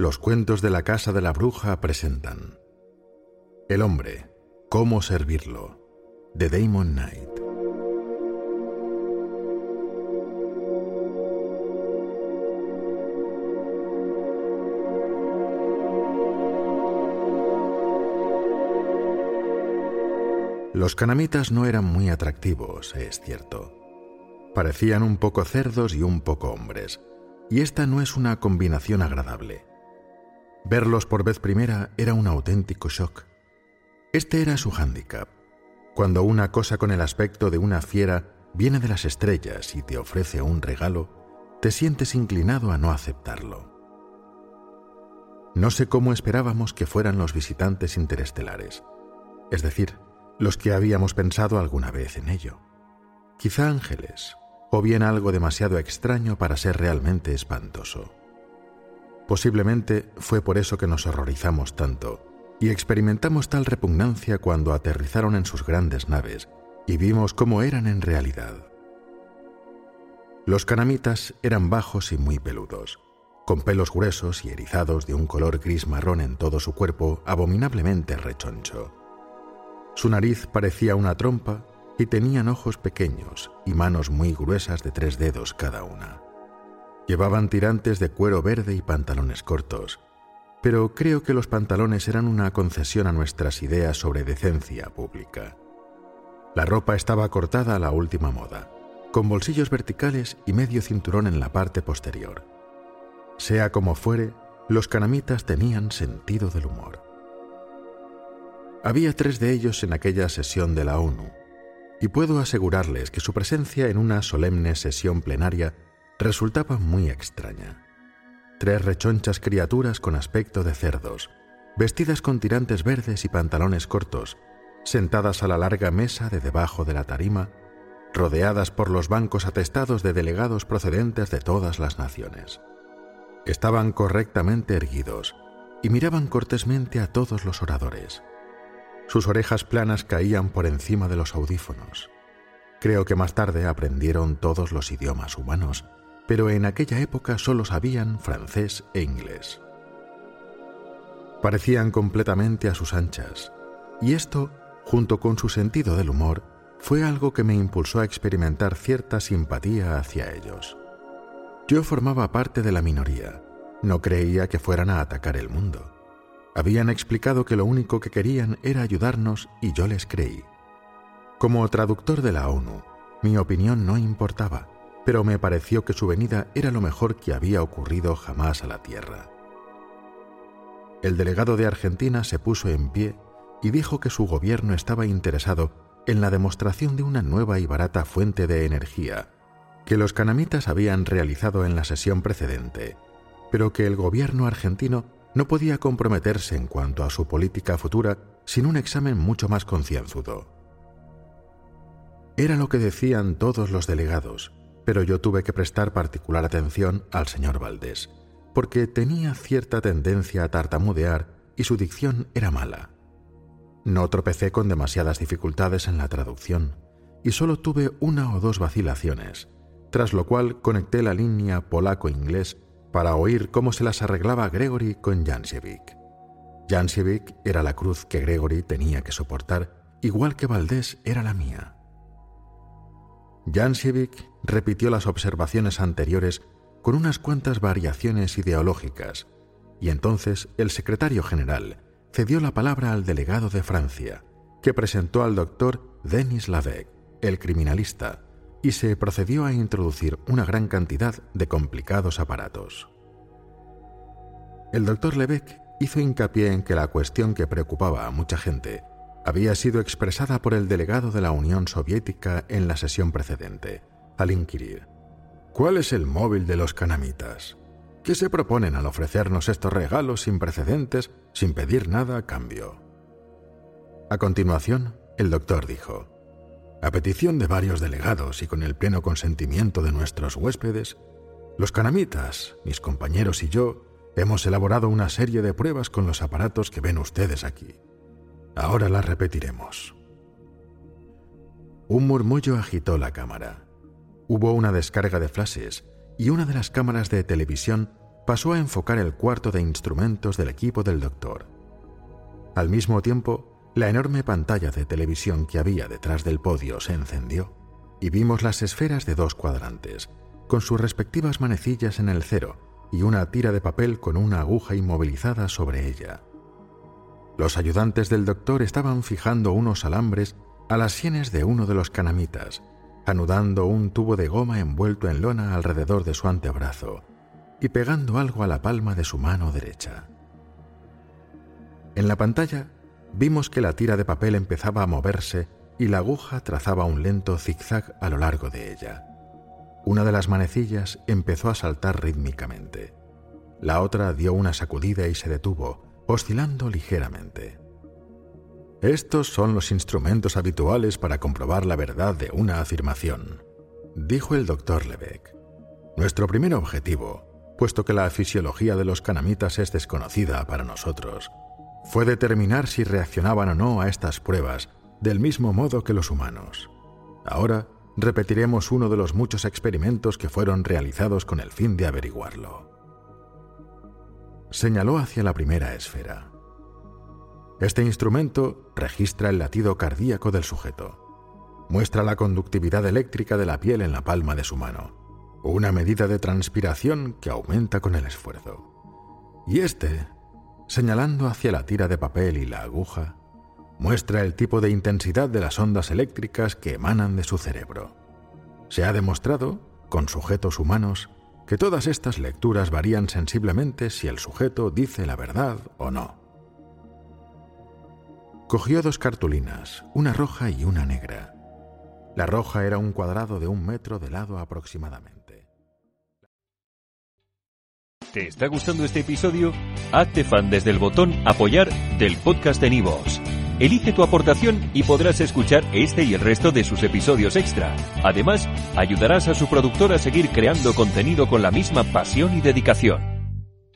Los cuentos de la casa de la bruja presentan El hombre, cómo servirlo, de Damon Knight. Los canamitas no eran muy atractivos, es cierto. Parecían un poco cerdos y un poco hombres, y esta no es una combinación agradable. Verlos por vez primera era un auténtico shock. Este era su hándicap. Cuando una cosa con el aspecto de una fiera viene de las estrellas y te ofrece un regalo, te sientes inclinado a no aceptarlo. No sé cómo esperábamos que fueran los visitantes interestelares, es decir, los que habíamos pensado alguna vez en ello. Quizá ángeles, o bien algo demasiado extraño para ser realmente espantoso. Posiblemente fue por eso que nos horrorizamos tanto y experimentamos tal repugnancia cuando aterrizaron en sus grandes naves y vimos cómo eran en realidad. Los canamitas eran bajos y muy peludos, con pelos gruesos y erizados de un color gris marrón en todo su cuerpo abominablemente rechoncho. Su nariz parecía una trompa y tenían ojos pequeños y manos muy gruesas de tres dedos cada una. Llevaban tirantes de cuero verde y pantalones cortos, pero creo que los pantalones eran una concesión a nuestras ideas sobre decencia pública. La ropa estaba cortada a la última moda, con bolsillos verticales y medio cinturón en la parte posterior. Sea como fuere, los canamitas tenían sentido del humor. Había tres de ellos en aquella sesión de la ONU, y puedo asegurarles que su presencia en una solemne sesión plenaria resultaba muy extraña. Tres rechonchas criaturas con aspecto de cerdos, vestidas con tirantes verdes y pantalones cortos, sentadas a la larga mesa de debajo de la tarima, rodeadas por los bancos atestados de delegados procedentes de todas las naciones. Estaban correctamente erguidos y miraban cortésmente a todos los oradores. Sus orejas planas caían por encima de los audífonos. Creo que más tarde aprendieron todos los idiomas humanos pero en aquella época solo sabían francés e inglés. Parecían completamente a sus anchas, y esto, junto con su sentido del humor, fue algo que me impulsó a experimentar cierta simpatía hacia ellos. Yo formaba parte de la minoría, no creía que fueran a atacar el mundo. Habían explicado que lo único que querían era ayudarnos y yo les creí. Como traductor de la ONU, mi opinión no importaba pero me pareció que su venida era lo mejor que había ocurrido jamás a la Tierra. El delegado de Argentina se puso en pie y dijo que su gobierno estaba interesado en la demostración de una nueva y barata fuente de energía que los canamitas habían realizado en la sesión precedente, pero que el gobierno argentino no podía comprometerse en cuanto a su política futura sin un examen mucho más concienzudo. Era lo que decían todos los delegados, pero yo tuve que prestar particular atención al señor Valdés, porque tenía cierta tendencia a tartamudear y su dicción era mala. No tropecé con demasiadas dificultades en la traducción, y solo tuve una o dos vacilaciones, tras lo cual conecté la línea polaco-inglés para oír cómo se las arreglaba Gregory con Jansiewicz. Jansievic era la cruz que Gregory tenía que soportar, igual que Valdés era la mía. Jansievic repitió las observaciones anteriores con unas cuantas variaciones ideológicas, y entonces el secretario general cedió la palabra al delegado de Francia, que presentó al doctor Denis Lavec, el criminalista, y se procedió a introducir una gran cantidad de complicados aparatos. El doctor Lebec hizo hincapié en que la cuestión que preocupaba a mucha gente había sido expresada por el delegado de la Unión Soviética en la sesión precedente, al inquirir, ¿cuál es el móvil de los canamitas? ¿Qué se proponen al ofrecernos estos regalos sin precedentes, sin pedir nada a cambio? A continuación, el doctor dijo, a petición de varios delegados y con el pleno consentimiento de nuestros huéspedes, los canamitas, mis compañeros y yo, hemos elaborado una serie de pruebas con los aparatos que ven ustedes aquí. Ahora las repetiremos. Un murmullo agitó la cámara. Hubo una descarga de flashes y una de las cámaras de televisión pasó a enfocar el cuarto de instrumentos del equipo del doctor. Al mismo tiempo, la enorme pantalla de televisión que había detrás del podio se encendió y vimos las esferas de dos cuadrantes, con sus respectivas manecillas en el cero y una tira de papel con una aguja inmovilizada sobre ella. Los ayudantes del doctor estaban fijando unos alambres a las sienes de uno de los canamitas, anudando un tubo de goma envuelto en lona alrededor de su antebrazo y pegando algo a la palma de su mano derecha. En la pantalla vimos que la tira de papel empezaba a moverse y la aguja trazaba un lento zigzag a lo largo de ella. Una de las manecillas empezó a saltar rítmicamente. La otra dio una sacudida y se detuvo, oscilando ligeramente. Estos son los instrumentos habituales para comprobar la verdad de una afirmación, dijo el doctor Lebec. Nuestro primer objetivo, puesto que la fisiología de los canamitas es desconocida para nosotros, fue determinar si reaccionaban o no a estas pruebas del mismo modo que los humanos. Ahora repetiremos uno de los muchos experimentos que fueron realizados con el fin de averiguarlo. Señaló hacia la primera esfera. Este instrumento registra el latido cardíaco del sujeto. Muestra la conductividad eléctrica de la piel en la palma de su mano, una medida de transpiración que aumenta con el esfuerzo. Y este, señalando hacia la tira de papel y la aguja, muestra el tipo de intensidad de las ondas eléctricas que emanan de su cerebro. Se ha demostrado, con sujetos humanos, que todas estas lecturas varían sensiblemente si el sujeto dice la verdad o no. Cogió dos cartulinas, una roja y una negra. La roja era un cuadrado de un metro de lado aproximadamente. ¿Te está gustando este episodio? Hazte fan desde el botón Apoyar del podcast de Nivos. Elige tu aportación y podrás escuchar este y el resto de sus episodios extra. Además, ayudarás a su productor a seguir creando contenido con la misma pasión y dedicación.